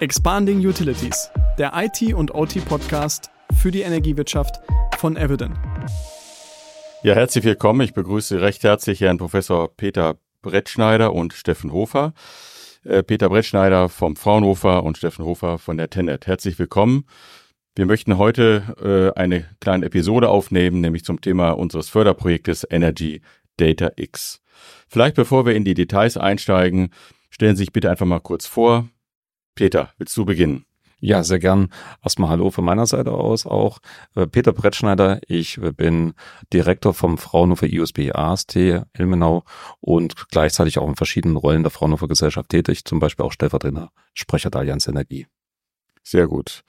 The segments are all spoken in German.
Expanding Utilities, der IT- und OT-Podcast für die Energiewirtschaft von Eviden. Ja, herzlich willkommen. Ich begrüße recht herzlich Herrn Professor Peter Brettschneider und Steffen Hofer. Äh, Peter Brettschneider vom Fraunhofer und Steffen Hofer von der Tenet. Herzlich willkommen. Wir möchten heute äh, eine kleine Episode aufnehmen, nämlich zum Thema unseres Förderprojektes Energy Data X. Vielleicht bevor wir in die Details einsteigen, stellen Sie sich bitte einfach mal kurz vor. Peter, willst du beginnen? Ja, sehr gern. Erstmal Hallo von meiner Seite aus auch. Äh, Peter Brettschneider, ich bin Direktor vom Fraunhofer IUSB AST Ilmenau und gleichzeitig auch in verschiedenen Rollen der Fraunhofer Gesellschaft tätig, zum Beispiel auch stellvertretender Sprecher der Allianz Energie. Sehr gut.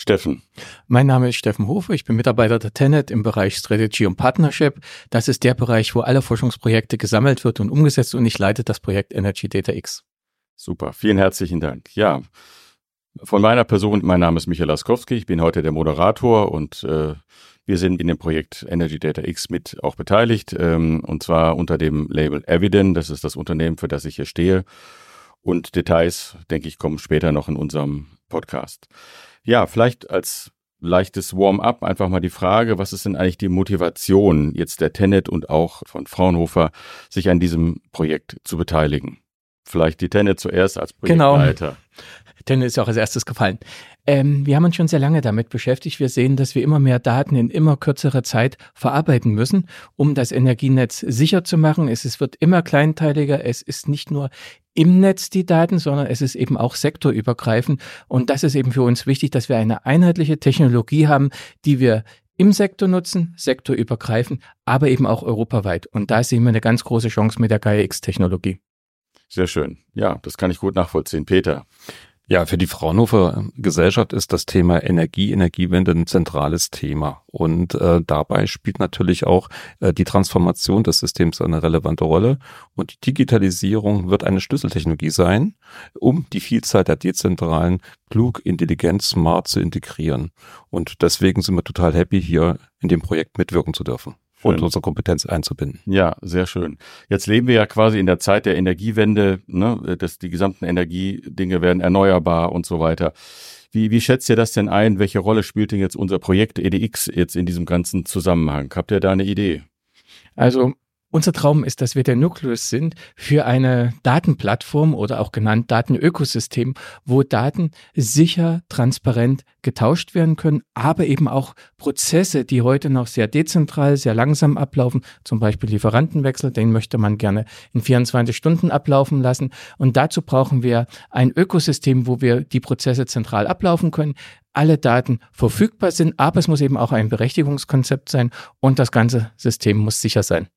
Steffen. Mein Name ist Steffen Hofer, ich bin Mitarbeiter der Tenet im Bereich Strategy und Partnership. Das ist der Bereich, wo alle Forschungsprojekte gesammelt wird und umgesetzt und ich leite das Projekt Energy Data X. Super, vielen herzlichen Dank. Ja, von meiner Person, mein Name ist Michael Laskowski, ich bin heute der Moderator und äh, wir sind in dem Projekt Energy Data X mit auch beteiligt ähm, und zwar unter dem Label Eviden, das ist das Unternehmen, für das ich hier stehe. Und Details, denke ich, kommen später noch in unserem Podcast. Ja, vielleicht als leichtes Warm-up einfach mal die Frage, was ist denn eigentlich die Motivation jetzt der Tenet und auch von Fraunhofer, sich an diesem Projekt zu beteiligen? Vielleicht die Tenet zuerst als genau. Projektleiter. Genau. Tenet ist auch als erstes gefallen. Ähm, wir haben uns schon sehr lange damit beschäftigt. Wir sehen, dass wir immer mehr Daten in immer kürzerer Zeit verarbeiten müssen, um das Energienetz sicher zu machen. Es, es wird immer kleinteiliger. Es ist nicht nur im Netz die Daten, sondern es ist eben auch sektorübergreifend. Und das ist eben für uns wichtig, dass wir eine einheitliche Technologie haben, die wir im Sektor nutzen, sektorübergreifend, aber eben auch europaweit. Und da sehen wir eine ganz große Chance mit der Gaia-X-Technologie. Sehr schön. Ja, das kann ich gut nachvollziehen. Peter. Ja, für die Fraunhofer Gesellschaft ist das Thema Energie, Energiewende ein zentrales Thema. Und äh, dabei spielt natürlich auch äh, die Transformation des Systems eine relevante Rolle. Und die Digitalisierung wird eine Schlüsseltechnologie sein, um die Vielzahl der dezentralen, klug, intelligent, smart zu integrieren. Und deswegen sind wir total happy, hier in dem Projekt mitwirken zu dürfen schön. und unsere Kompetenz einzubinden. Ja, sehr schön. Jetzt leben wir ja quasi in der Zeit der Energiewende, ne, dass die gesamten Energiedinge werden erneuerbar und so weiter. Wie, wie schätzt ihr das denn ein? Welche Rolle spielt denn jetzt unser Projekt EDX jetzt in diesem ganzen Zusammenhang? Habt ihr da eine Idee? Also unser Traum ist, dass wir der Nukleus sind für eine Datenplattform oder auch genannt Datenökosystem, wo Daten sicher, transparent getauscht werden können, aber eben auch Prozesse, die heute noch sehr dezentral, sehr langsam ablaufen, zum Beispiel Lieferantenwechsel, den möchte man gerne in 24 Stunden ablaufen lassen. Und dazu brauchen wir ein Ökosystem, wo wir die Prozesse zentral ablaufen können, alle Daten verfügbar sind, aber es muss eben auch ein Berechtigungskonzept sein und das ganze System muss sicher sein.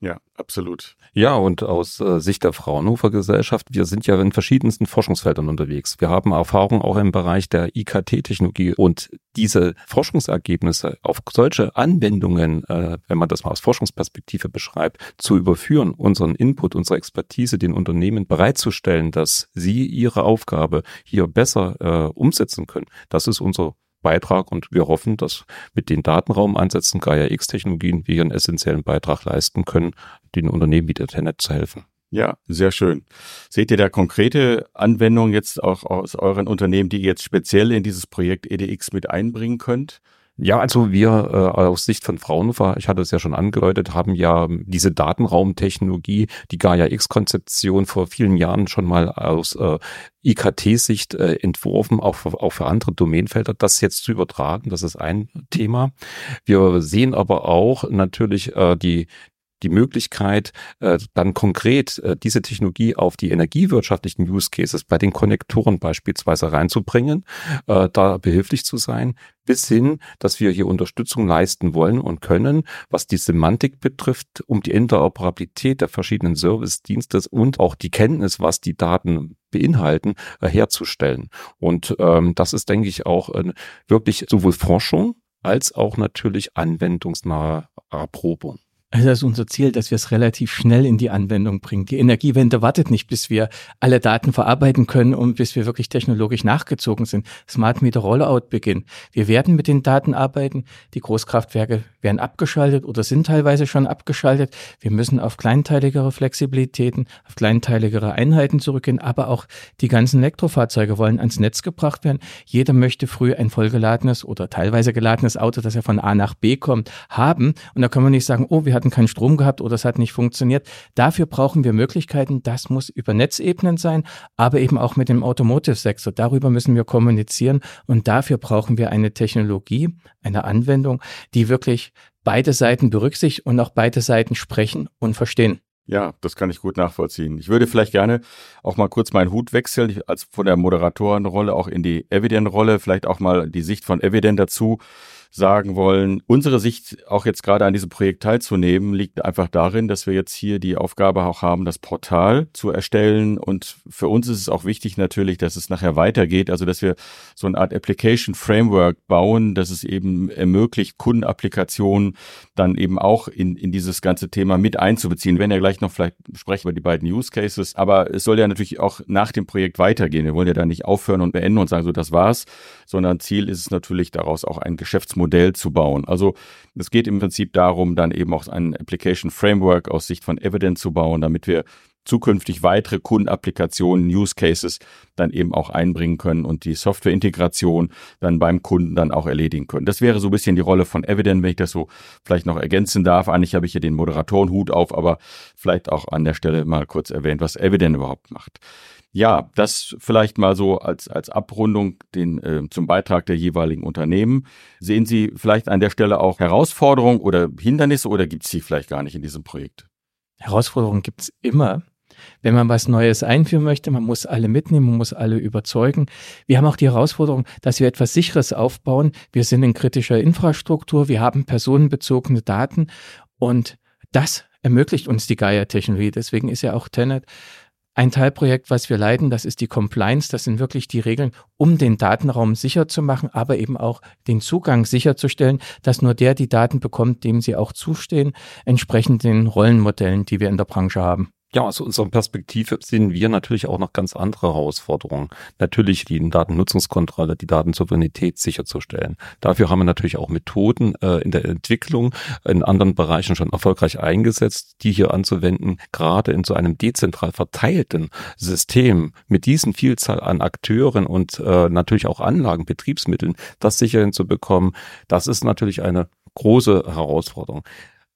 Ja, absolut. Ja, und aus äh, Sicht der Fraunhofer Gesellschaft, wir sind ja in verschiedensten Forschungsfeldern unterwegs. Wir haben Erfahrung auch im Bereich der IKT-Technologie und diese Forschungsergebnisse auf solche Anwendungen, äh, wenn man das mal aus Forschungsperspektive beschreibt, zu überführen, unseren Input, unsere Expertise den Unternehmen bereitzustellen, dass sie ihre Aufgabe hier besser äh, umsetzen können. Das ist unser Beitrag und wir hoffen, dass mit den Datenraumansätzen Gaia-X-Technologien wir einen essentiellen Beitrag leisten können, den Unternehmen wie der Tenet zu helfen. Ja, sehr schön. Seht ihr da konkrete Anwendungen jetzt auch aus euren Unternehmen, die ihr jetzt speziell in dieses Projekt EDX mit einbringen könnt? Ja, also wir äh, aus Sicht von Fraunhofer, ich hatte es ja schon angedeutet, haben ja diese Datenraumtechnologie, die Gaia-X-Konzeption vor vielen Jahren schon mal aus äh, IKT-Sicht äh, entworfen, auch für, auch für andere Domänenfelder. Das jetzt zu übertragen, das ist ein Thema. Wir sehen aber auch natürlich äh, die die Möglichkeit, äh, dann konkret äh, diese Technologie auf die energiewirtschaftlichen Use Cases bei den Konnektoren beispielsweise reinzubringen, äh, da behilflich zu sein, bis hin, dass wir hier Unterstützung leisten wollen und können, was die Semantik betrifft, um die Interoperabilität der verschiedenen Service-Dienste und auch die Kenntnis, was die Daten beinhalten, äh, herzustellen. Und ähm, das ist, denke ich, auch äh, wirklich sowohl Forschung als auch natürlich anwendungsnahe Erprobung. Das ist unser Ziel, dass wir es relativ schnell in die Anwendung bringen. Die Energiewende wartet nicht, bis wir alle Daten verarbeiten können und bis wir wirklich technologisch nachgezogen sind. Smart Meter Rollout beginnt. Wir werden mit den Daten arbeiten. Die Großkraftwerke werden abgeschaltet oder sind teilweise schon abgeschaltet. Wir müssen auf kleinteiligere Flexibilitäten, auf kleinteiligere Einheiten zurückgehen, aber auch die ganzen Elektrofahrzeuge wollen ans Netz gebracht werden. Jeder möchte früh ein vollgeladenes oder teilweise geladenes Auto, das er von A nach B kommt, haben. Und da können wir nicht sagen, oh, wir hatten keinen Strom gehabt oder es hat nicht funktioniert. Dafür brauchen wir Möglichkeiten. Das muss über Netzebenen sein, aber eben auch mit dem Automotive-Sektor. Darüber müssen wir kommunizieren und dafür brauchen wir eine Technologie, eine Anwendung, die wirklich beide Seiten berücksichtigt und auch beide Seiten sprechen und verstehen. Ja, das kann ich gut nachvollziehen. Ich würde vielleicht gerne auch mal kurz meinen Hut wechseln, als von der Moderatorenrolle auch in die Evident-Rolle, vielleicht auch mal die Sicht von Evident dazu sagen wollen. Unsere Sicht, auch jetzt gerade an diesem Projekt teilzunehmen, liegt einfach darin, dass wir jetzt hier die Aufgabe auch haben, das Portal zu erstellen. Und für uns ist es auch wichtig natürlich, dass es nachher weitergeht. Also, dass wir so eine Art Application Framework bauen, dass es eben ermöglicht, Kundenapplikationen dann eben auch in, in dieses ganze Thema mit einzubeziehen. Werden ja gleich noch vielleicht sprechen über die beiden Use Cases. Aber es soll ja natürlich auch nach dem Projekt weitergehen. Wir wollen ja da nicht aufhören und beenden und sagen, so, das war's, sondern Ziel ist es natürlich daraus auch ein Geschäftsmodell Modell zu bauen. Also es geht im Prinzip darum, dann eben auch ein Application Framework aus Sicht von Evidence zu bauen, damit wir zukünftig weitere Kundenapplikationen, Use Cases dann eben auch einbringen können und die Softwareintegration dann beim Kunden dann auch erledigen können. Das wäre so ein bisschen die Rolle von Evident, wenn ich das so vielleicht noch ergänzen darf. Eigentlich habe ich hier den Moderatorenhut auf, aber vielleicht auch an der Stelle mal kurz erwähnt, was Evident überhaupt macht. Ja, das vielleicht mal so als, als Abrundung den, äh, zum Beitrag der jeweiligen Unternehmen. Sehen Sie vielleicht an der Stelle auch Herausforderungen oder Hindernisse oder gibt es die vielleicht gar nicht in diesem Projekt? Herausforderungen gibt es immer. Wenn man was Neues einführen möchte, man muss alle mitnehmen, man muss alle überzeugen. Wir haben auch die Herausforderung, dass wir etwas Sicheres aufbauen. Wir sind in kritischer Infrastruktur, wir haben personenbezogene Daten und das ermöglicht uns die Gaia-Technologie. Deswegen ist ja auch Tenet ein Teilprojekt, was wir leiten, das ist die Compliance. Das sind wirklich die Regeln, um den Datenraum sicher zu machen, aber eben auch den Zugang sicherzustellen, dass nur der die Daten bekommt, dem sie auch zustehen, entsprechend den Rollenmodellen, die wir in der Branche haben. Ja, aus unserer Perspektive sehen wir natürlich auch noch ganz andere Herausforderungen. Natürlich die Datennutzungskontrolle, die Datensouveränität sicherzustellen. Dafür haben wir natürlich auch Methoden äh, in der Entwicklung in anderen Bereichen schon erfolgreich eingesetzt, die hier anzuwenden, gerade in so einem dezentral verteilten System mit diesen Vielzahl an Akteuren und äh, natürlich auch Anlagen, Betriebsmitteln, das sicher hinzubekommen. Das ist natürlich eine große Herausforderung.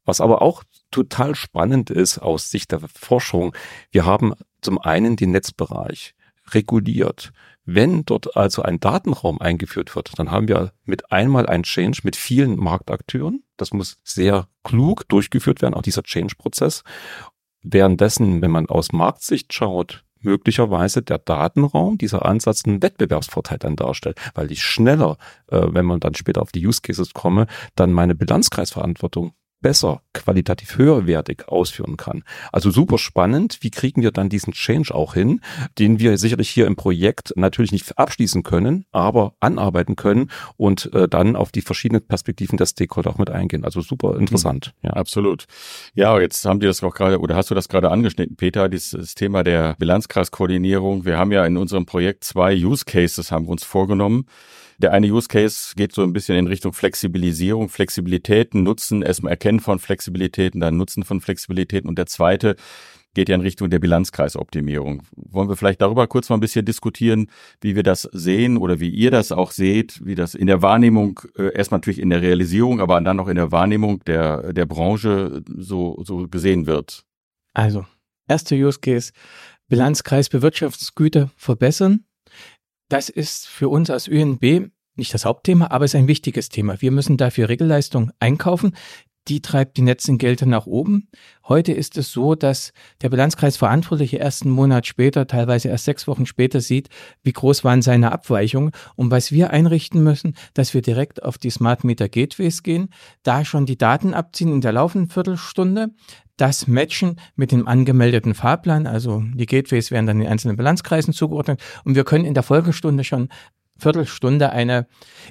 Was aber auch total spannend ist aus Sicht der Forschung, wir haben zum einen den Netzbereich reguliert. Wenn dort also ein Datenraum eingeführt wird, dann haben wir mit einmal ein Change mit vielen Marktakteuren. Das muss sehr klug durchgeführt werden, auch dieser Change-Prozess. Währenddessen, wenn man aus Marktsicht schaut, möglicherweise der Datenraum, dieser Ansatz einen Wettbewerbsvorteil dann darstellt, weil ich schneller, äh, wenn man dann später auf die Use Cases komme, dann meine Bilanzkreisverantwortung besser, qualitativ höherwertig ausführen kann. Also super spannend. Wie kriegen wir dann diesen Change auch hin, den wir sicherlich hier im Projekt natürlich nicht abschließen können, aber anarbeiten können und äh, dann auf die verschiedenen Perspektiven der Stakeholder auch mit eingehen. Also super interessant. Mhm. Ja, absolut. Ja, jetzt haben die das auch gerade, oder hast du das gerade angeschnitten, Peter, dieses Thema der Bilanzkreiskoordinierung. Wir haben ja in unserem Projekt zwei Use Cases haben wir uns vorgenommen. Der eine Use Case geht so ein bisschen in Richtung Flexibilisierung, Flexibilitäten, Nutzen, erstmal Erkennen von Flexibilitäten, dann Nutzen von Flexibilitäten und der zweite geht ja in Richtung der Bilanzkreisoptimierung. Wollen wir vielleicht darüber kurz mal ein bisschen diskutieren, wie wir das sehen oder wie ihr das auch seht, wie das in der Wahrnehmung, äh, erstmal natürlich in der Realisierung, aber dann auch in der Wahrnehmung der, der Branche so, so gesehen wird? Also, erster Use Case, Bilanzkreis Bewirtschaftungsgüter verbessern. Das ist für uns als ÖNB nicht das Hauptthema, aber es ist ein wichtiges Thema. Wir müssen dafür Regelleistung einkaufen. Die treibt die Netzengelte nach oben. Heute ist es so, dass der Bilanzkreisverantwortliche erst einen Monat später, teilweise erst sechs Wochen später sieht, wie groß waren seine Abweichungen und was wir einrichten müssen, dass wir direkt auf die Smart Meter Gateways gehen, da schon die Daten abziehen in der laufenden Viertelstunde, das matchen mit dem angemeldeten Fahrplan. Also die Gateways werden dann den einzelnen Bilanzkreisen zugeordnet und wir können in der Folgestunde schon Viertelstunde eine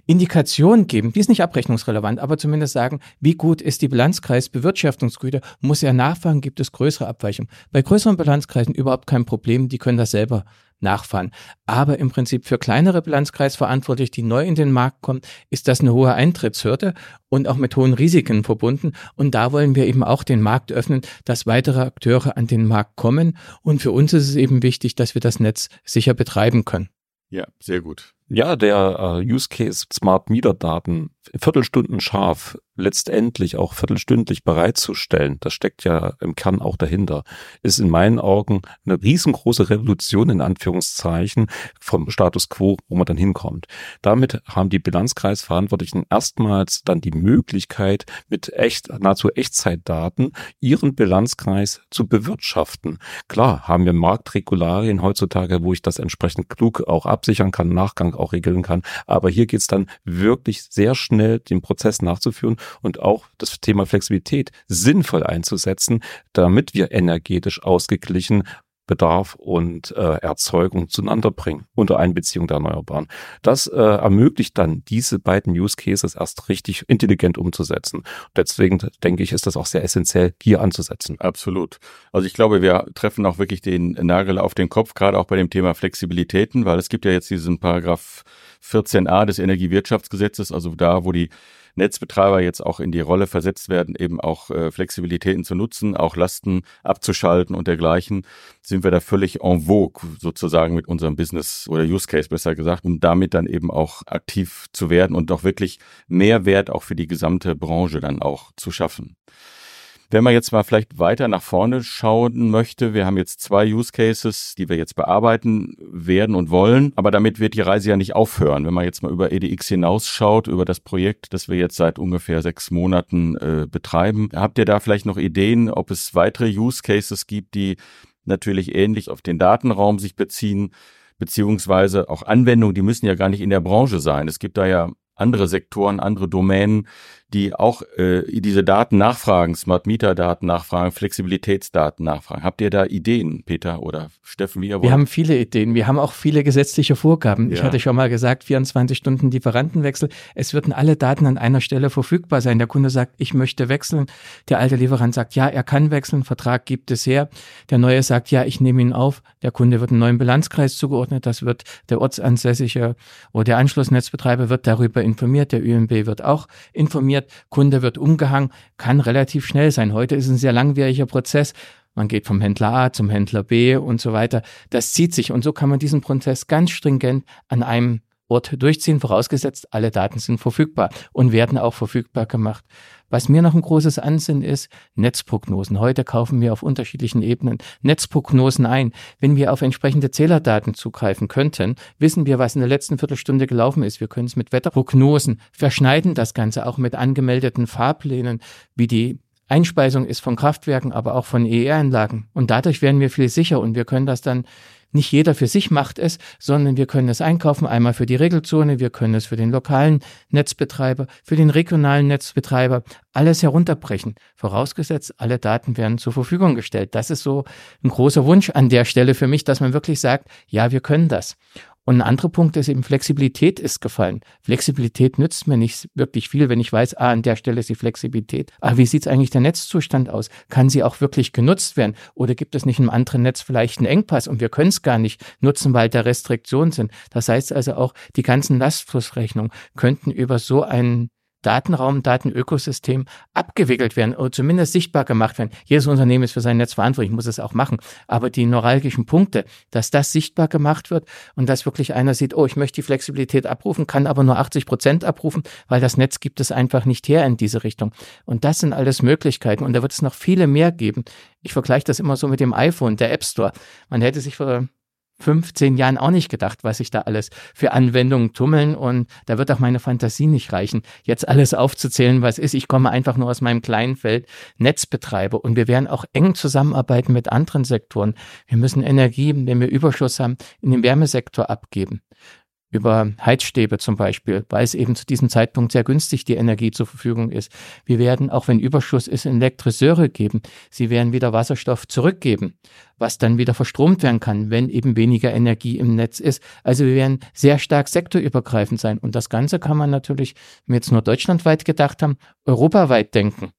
Indikation geben, die ist nicht abrechnungsrelevant, aber zumindest sagen, wie gut ist die Bilanzkreisbewirtschaftungsgüte, muss er nachfragen, gibt es größere Abweichungen. Bei größeren Bilanzkreisen überhaupt kein Problem, die können das selber nachfahren. Aber im Prinzip für kleinere Bilanzkreisverantwortliche, die neu in den Markt kommen, ist das eine hohe Eintrittshürde und auch mit hohen Risiken verbunden. Und da wollen wir eben auch den Markt öffnen, dass weitere Akteure an den Markt kommen. Und für uns ist es eben wichtig, dass wir das Netz sicher betreiben können. Ja, sehr gut. Ja, der äh, Use Case Smart Meter Daten Viertelstunden scharf letztendlich auch viertelstündlich bereitzustellen, das steckt ja im Kern auch dahinter, ist in meinen Augen eine riesengroße Revolution in Anführungszeichen vom Status quo, wo man dann hinkommt. Damit haben die Bilanzkreisverantwortlichen erstmals dann die Möglichkeit, mit echt, nahezu Echtzeitdaten ihren Bilanzkreis zu bewirtschaften. Klar haben wir Marktregularien heutzutage, wo ich das entsprechend klug auch absichern kann, Nachgang auch regeln kann, aber hier geht's dann wirklich sehr schnell, den Prozess nachzuführen und auch das Thema Flexibilität sinnvoll einzusetzen, damit wir energetisch ausgeglichen Bedarf und äh, Erzeugung zueinander bringen unter Einbeziehung der Erneuerbaren. Das äh, ermöglicht dann, diese beiden Use Cases erst richtig intelligent umzusetzen. Deswegen denke ich, ist das auch sehr essentiell, hier anzusetzen. Absolut. Also ich glaube, wir treffen auch wirklich den Nagel auf den Kopf, gerade auch bei dem Thema Flexibilitäten, weil es gibt ja jetzt diesen Paragraph 14a des Energiewirtschaftsgesetzes, also da, wo die Netzbetreiber jetzt auch in die Rolle versetzt werden, eben auch äh, Flexibilitäten zu nutzen, auch Lasten abzuschalten und dergleichen, sind wir da völlig en vogue sozusagen mit unserem Business oder Use Case besser gesagt, um damit dann eben auch aktiv zu werden und auch wirklich Mehrwert auch für die gesamte Branche dann auch zu schaffen. Wenn man jetzt mal vielleicht weiter nach vorne schauen möchte, wir haben jetzt zwei Use Cases, die wir jetzt bearbeiten werden und wollen, aber damit wird die Reise ja nicht aufhören. Wenn man jetzt mal über EDX hinausschaut, über das Projekt, das wir jetzt seit ungefähr sechs Monaten äh, betreiben, habt ihr da vielleicht noch Ideen, ob es weitere Use Cases gibt, die natürlich ähnlich auf den Datenraum sich beziehen, beziehungsweise auch Anwendungen, die müssen ja gar nicht in der Branche sein. Es gibt da ja andere Sektoren, andere Domänen, die auch äh, diese Daten nachfragen, Smart Meter Daten nachfragen, Flexibilitätsdaten nachfragen. Habt ihr da Ideen, Peter oder Steffen, wie ihr wollt? Wir haben viele Ideen. Wir haben auch viele gesetzliche Vorgaben. Ja. Ich hatte schon mal gesagt, 24 Stunden Lieferantenwechsel. Es würden alle Daten an einer Stelle verfügbar sein. Der Kunde sagt, ich möchte wechseln. Der alte Lieferant sagt, ja, er kann wechseln. Vertrag gibt es her. Der neue sagt, ja, ich nehme ihn auf. Der Kunde wird einen neuen Bilanzkreis zugeordnet. Das wird der ortsansässige oder der Anschlussnetzbetreiber wird darüber informiert. Der ÜMB wird auch informiert wird, Kunde wird umgehangen, kann relativ schnell sein. Heute ist ein sehr langwieriger Prozess. Man geht vom Händler A zum Händler B und so weiter. Das zieht sich und so kann man diesen Prozess ganz stringent an einem Ort durchziehen, vorausgesetzt alle Daten sind verfügbar und werden auch verfügbar gemacht. Was mir noch ein großes Ansinnen ist, Netzprognosen. Heute kaufen wir auf unterschiedlichen Ebenen Netzprognosen ein. Wenn wir auf entsprechende Zählerdaten zugreifen könnten, wissen wir, was in der letzten Viertelstunde gelaufen ist. Wir können es mit Wetterprognosen verschneiden, das Ganze auch mit angemeldeten Fahrplänen, wie die Einspeisung ist von Kraftwerken, aber auch von ER-Anlagen. Und dadurch werden wir viel sicher und wir können das dann nicht jeder für sich macht es, sondern wir können es einkaufen, einmal für die Regelzone, wir können es für den lokalen Netzbetreiber, für den regionalen Netzbetreiber, alles herunterbrechen. Vorausgesetzt, alle Daten werden zur Verfügung gestellt. Das ist so ein großer Wunsch an der Stelle für mich, dass man wirklich sagt, ja, wir können das. Und ein anderer Punkt ist eben Flexibilität ist gefallen. Flexibilität nützt mir nicht wirklich viel, wenn ich weiß, ah, an der Stelle ist die Flexibilität. Aber wie sieht eigentlich der Netzzustand aus? Kann sie auch wirklich genutzt werden? Oder gibt es nicht im anderen Netz vielleicht einen Engpass und wir können es gar nicht nutzen, weil da Restriktionen sind? Das heißt also auch, die ganzen Lastflussrechnungen könnten über so einen Datenraum, Datenökosystem abgewickelt werden oder zumindest sichtbar gemacht werden. Jedes Unternehmen ist für sein Netz verantwortlich, muss es auch machen. Aber die neuralgischen Punkte, dass das sichtbar gemacht wird und dass wirklich einer sieht, oh, ich möchte die Flexibilität abrufen, kann aber nur 80 Prozent abrufen, weil das Netz gibt es einfach nicht her in diese Richtung. Und das sind alles Möglichkeiten und da wird es noch viele mehr geben. Ich vergleiche das immer so mit dem iPhone, der App Store. Man hätte sich vor 15 Jahren auch nicht gedacht, was sich da alles für Anwendungen tummeln und da wird auch meine Fantasie nicht reichen, jetzt alles aufzuzählen, was ist. Ich komme einfach nur aus meinem kleinen Feld Netzbetreiber und wir werden auch eng zusammenarbeiten mit anderen Sektoren. Wir müssen Energie, wenn wir Überschuss haben, in den Wärmesektor abgeben. Über Heizstäbe zum Beispiel, weil es eben zu diesem Zeitpunkt sehr günstig die Energie zur Verfügung ist. Wir werden, auch wenn Überschuss ist, Elektriseure geben. Sie werden wieder Wasserstoff zurückgeben, was dann wieder verstromt werden kann, wenn eben weniger Energie im Netz ist. Also wir werden sehr stark sektorübergreifend sein. Und das Ganze kann man natürlich, wenn wir jetzt nur deutschlandweit gedacht haben, europaweit denken.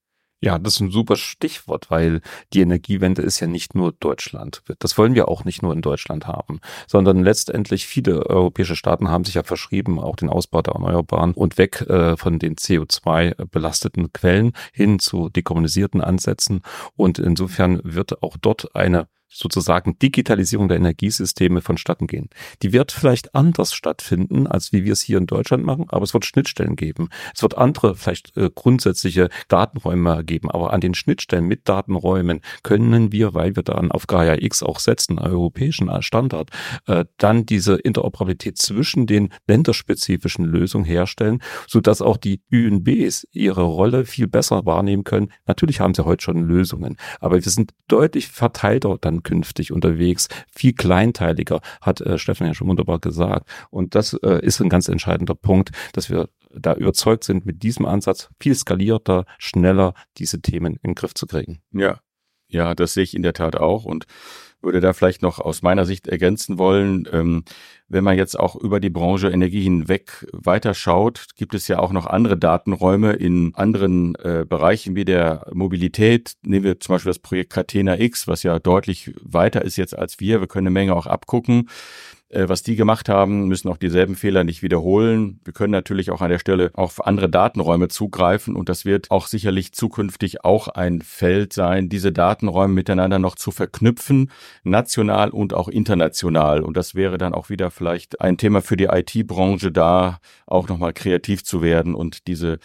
Ja, das ist ein super Stichwort, weil die Energiewende ist ja nicht nur Deutschland. Das wollen wir auch nicht nur in Deutschland haben, sondern letztendlich viele europäische Staaten haben sich ja verschrieben, auch den Ausbau der Erneuerbaren und weg äh, von den CO2 belasteten Quellen hin zu dekommunisierten Ansätzen. Und insofern wird auch dort eine sozusagen Digitalisierung der Energiesysteme vonstatten gehen. Die wird vielleicht anders stattfinden, als wie wir es hier in Deutschland machen, aber es wird Schnittstellen geben. Es wird andere, vielleicht äh, grundsätzliche Datenräume geben, aber an den Schnittstellen mit Datenräumen können wir, weil wir dann auf Gaia X auch setzen, europäischen Standard, äh, dann diese Interoperabilität zwischen den länderspezifischen Lösungen herstellen, so dass auch die UNBs ihre Rolle viel besser wahrnehmen können. Natürlich haben sie heute schon Lösungen, aber wir sind deutlich verteilter dann künftig unterwegs, viel kleinteiliger, hat äh, Stefan ja schon wunderbar gesagt. Und das äh, ist ein ganz entscheidender Punkt, dass wir da überzeugt sind, mit diesem Ansatz viel skalierter, schneller diese Themen in den Griff zu kriegen. Ja, ja, das sehe ich in der Tat auch und würde da vielleicht noch aus meiner Sicht ergänzen wollen. Ähm, wenn man jetzt auch über die Branche Energie hinweg weiterschaut, gibt es ja auch noch andere Datenräume in anderen äh, Bereichen wie der Mobilität. Nehmen wir zum Beispiel das Projekt Catena X, was ja deutlich weiter ist jetzt als wir. Wir können eine Menge auch abgucken. Äh, was die gemacht haben, müssen auch dieselben Fehler nicht wiederholen. Wir können natürlich auch an der Stelle auf andere Datenräume zugreifen und das wird auch sicherlich zukünftig auch ein Feld sein, diese Datenräume miteinander noch zu verknüpfen, national und auch international. Und das wäre dann auch wieder vielleicht ein Thema für die IT-Branche, da auch nochmal kreativ zu werden und diese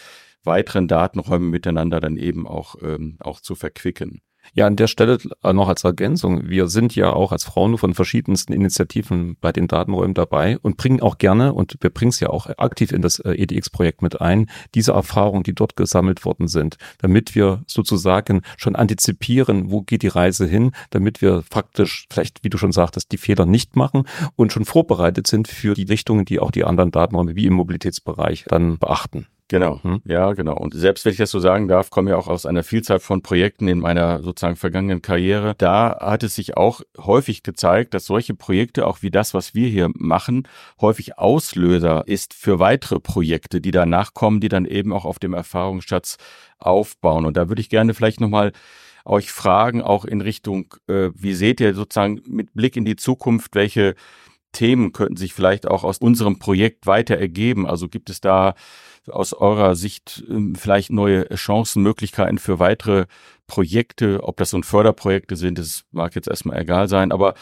weiteren Datenräume miteinander dann eben auch, ähm, auch zu verquicken. Ja, an der Stelle noch als Ergänzung. Wir sind ja auch als Frauen von verschiedensten Initiativen bei den Datenräumen dabei und bringen auch gerne, und wir bringen es ja auch aktiv in das äh, EDX-Projekt mit ein, diese Erfahrungen, die dort gesammelt worden sind, damit wir sozusagen schon antizipieren, wo geht die Reise hin, damit wir faktisch vielleicht, wie du schon sagtest, die Fehler nicht machen und schon vorbereitet sind für die Richtungen, die auch die anderen Datenräume wie im Mobilitätsbereich dann beachten. Genau, hm? ja, genau. Und selbst wenn ich das so sagen darf, komme ja auch aus einer Vielzahl von Projekten in meiner sozusagen vergangenen Karriere. Da hat es sich auch häufig gezeigt, dass solche Projekte, auch wie das, was wir hier machen, häufig Auslöser ist für weitere Projekte, die danach kommen, die dann eben auch auf dem Erfahrungsschatz aufbauen. Und da würde ich gerne vielleicht nochmal euch fragen, auch in Richtung, äh, wie seht ihr sozusagen mit Blick in die Zukunft, welche Themen könnten sich vielleicht auch aus unserem Projekt weiter ergeben? Also gibt es da aus eurer Sicht ähm, vielleicht neue Chancen, Möglichkeiten für weitere Projekte, ob das so Förderprojekte sind, das mag jetzt erstmal egal sein, aber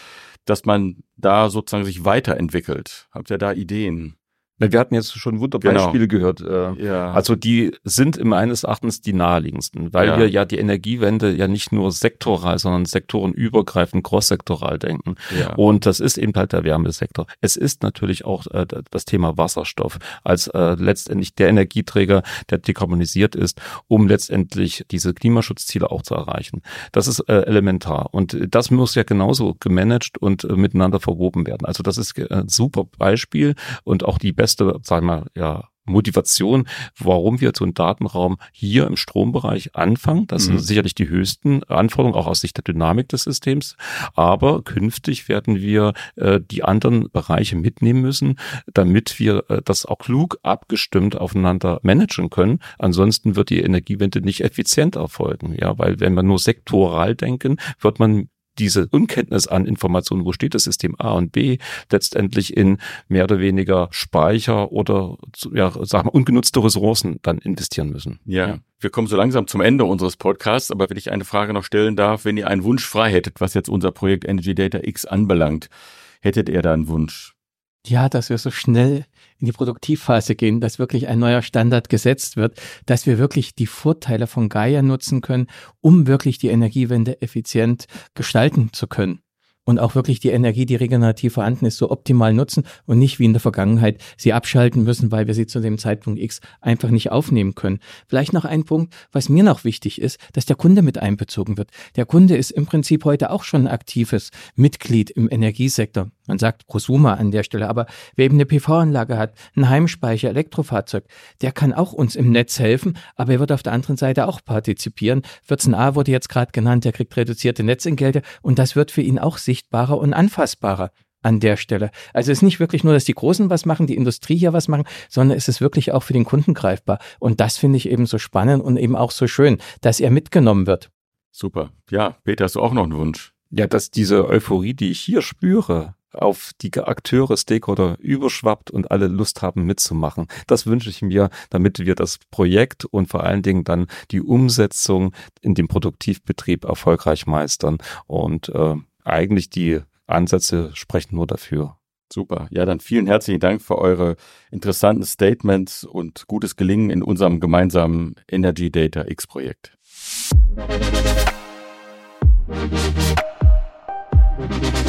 dass man da sozusagen sich weiterentwickelt. Habt ihr da Ideen? Wir hatten jetzt schon Wunderbeispiele genau. gehört. Äh, ja. Also die sind im meines Erachtens die naheliegendsten, weil ja. wir ja die Energiewende ja nicht nur sektoral, sondern sektorenübergreifend, crosssektoral denken. Ja. Und das ist eben halt der Wärmesektor. Es ist natürlich auch äh, das Thema Wasserstoff als äh, letztendlich der Energieträger, der dekarbonisiert ist, um letztendlich diese Klimaschutzziele auch zu erreichen. Das ist äh, elementar. Und das muss ja genauso gemanagt und äh, miteinander verwoben werden. Also das ist ein super Beispiel und auch die beste, sagen wir mal, ja, Motivation, warum wir so einen Datenraum hier im Strombereich anfangen. Das mhm. sind sicherlich die höchsten Anforderungen, auch aus Sicht der Dynamik des Systems. Aber künftig werden wir äh, die anderen Bereiche mitnehmen müssen, damit wir äh, das auch klug abgestimmt aufeinander managen können. Ansonsten wird die Energiewende nicht effizient erfolgen. Ja, weil wenn wir nur sektoral denken, wird man diese Unkenntnis an Informationen, wo steht das System A und B, letztendlich in mehr oder weniger Speicher oder ja, sagen wir, ungenutzte Ressourcen dann investieren müssen. Ja. ja. Wir kommen so langsam zum Ende unseres Podcasts, aber wenn ich eine Frage noch stellen darf, wenn ihr einen Wunsch frei hättet, was jetzt unser Projekt Energy Data X anbelangt, hättet ihr da einen Wunsch? Ja, dass wir so schnell in die Produktivphase gehen, dass wirklich ein neuer Standard gesetzt wird, dass wir wirklich die Vorteile von Gaia nutzen können, um wirklich die Energiewende effizient gestalten zu können und auch wirklich die Energie, die regenerativ vorhanden ist, so optimal nutzen und nicht wie in der Vergangenheit sie abschalten müssen, weil wir sie zu dem Zeitpunkt X einfach nicht aufnehmen können. Vielleicht noch ein Punkt, was mir noch wichtig ist, dass der Kunde mit einbezogen wird. Der Kunde ist im Prinzip heute auch schon ein aktives Mitglied im Energiesektor. Man sagt Prosumer an der Stelle, aber wer eben eine PV-Anlage hat, einen Heimspeicher, Elektrofahrzeug, der kann auch uns im Netz helfen, aber er wird auf der anderen Seite auch partizipieren. 14a wurde jetzt gerade genannt, der kriegt reduzierte Netzentgelte und das wird für ihn auch sichtbarer und anfassbarer an der Stelle. Also es ist nicht wirklich nur, dass die Großen was machen, die Industrie hier was machen, sondern es ist wirklich auch für den Kunden greifbar. Und das finde ich eben so spannend und eben auch so schön, dass er mitgenommen wird. Super. Ja, Peter, hast du auch noch einen Wunsch? Ja, dass diese Euphorie, die ich hier spüre, auf die Akteure, Stakeholder überschwappt und alle Lust haben mitzumachen. Das wünsche ich mir, damit wir das Projekt und vor allen Dingen dann die Umsetzung in dem Produktivbetrieb erfolgreich meistern. Und äh, eigentlich die Ansätze sprechen nur dafür. Super. Ja, dann vielen herzlichen Dank für eure interessanten Statements und gutes Gelingen in unserem gemeinsamen Energy Data X Projekt. Musik